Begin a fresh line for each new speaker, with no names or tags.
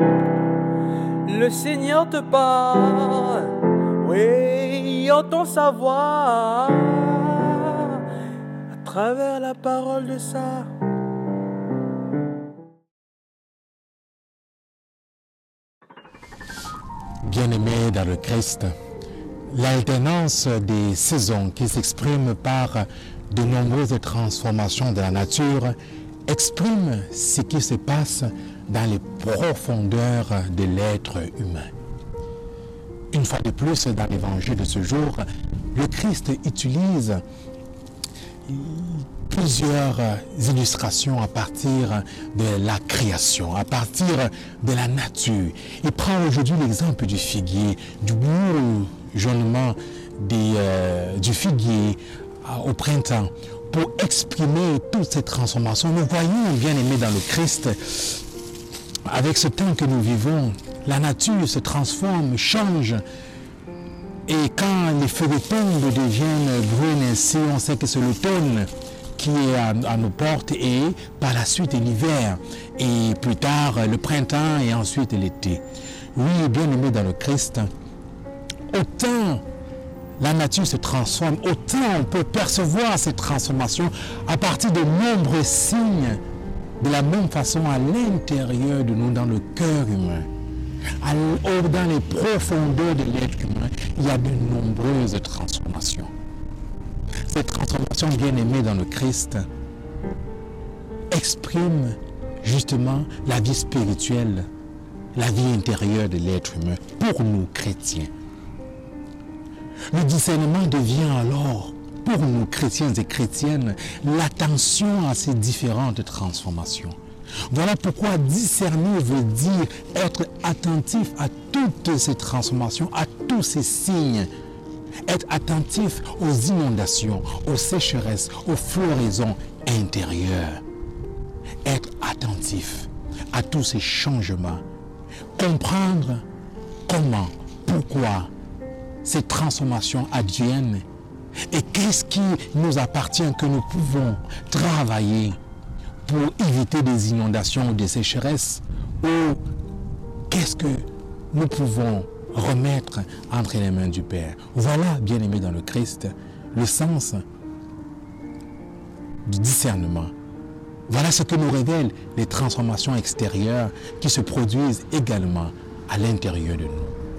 Le Seigneur te parle, oui, entend sa voix à travers la parole de ça.
Bien-aimés dans le Christ, l'alternance des saisons qui s'exprime par de nombreuses transformations de la nature exprime ce qui se passe dans les profondeurs de l'être humain. Une fois de plus, dans l'évangile de ce jour, le Christ utilise plusieurs illustrations à partir de la création, à partir de la nature. Il prend aujourd'hui l'exemple du figuier, du bourgeonnement euh, du figuier euh, au printemps pour exprimer toutes ces transformations. Nous voyons, bien aimés dans le Christ, avec ce temps que nous vivons, la nature se transforme, change. Et quand les feuilles tombent deviennent brunes ainsi, on sait que c'est l'automne qui est à, nos portes et par la suite l'hiver et plus tard le printemps et ensuite l'été. Oui, bien aimé dans le Christ, autant la nature se transforme, autant on peut percevoir cette transformation à partir de nombreux signes de la même façon à l'intérieur de nous, dans le cœur humain. dans les profondeurs de l'être humain, il y a de nombreuses transformations. Cette transformation bien aimée dans le Christ exprime justement la vie spirituelle, la vie intérieure de l'être humain pour nous chrétiens. Le discernement devient alors, pour nous chrétiens et chrétiennes, l'attention à ces différentes transformations. Voilà pourquoi discerner veut dire être attentif à toutes ces transformations, à tous ces signes. Être attentif aux inondations, aux sécheresses, aux floraisons intérieures. Être attentif à tous ces changements. Comprendre comment, pourquoi, ces transformations adviennent et qu'est-ce qui nous appartient que nous pouvons travailler pour éviter des inondations ou des sécheresses? Ou qu'est-ce que nous pouvons remettre entre les mains du Père? Voilà, bien aimé dans le Christ, le sens du discernement. Voilà ce que nous révèlent les transformations extérieures qui se produisent également à l'intérieur de nous.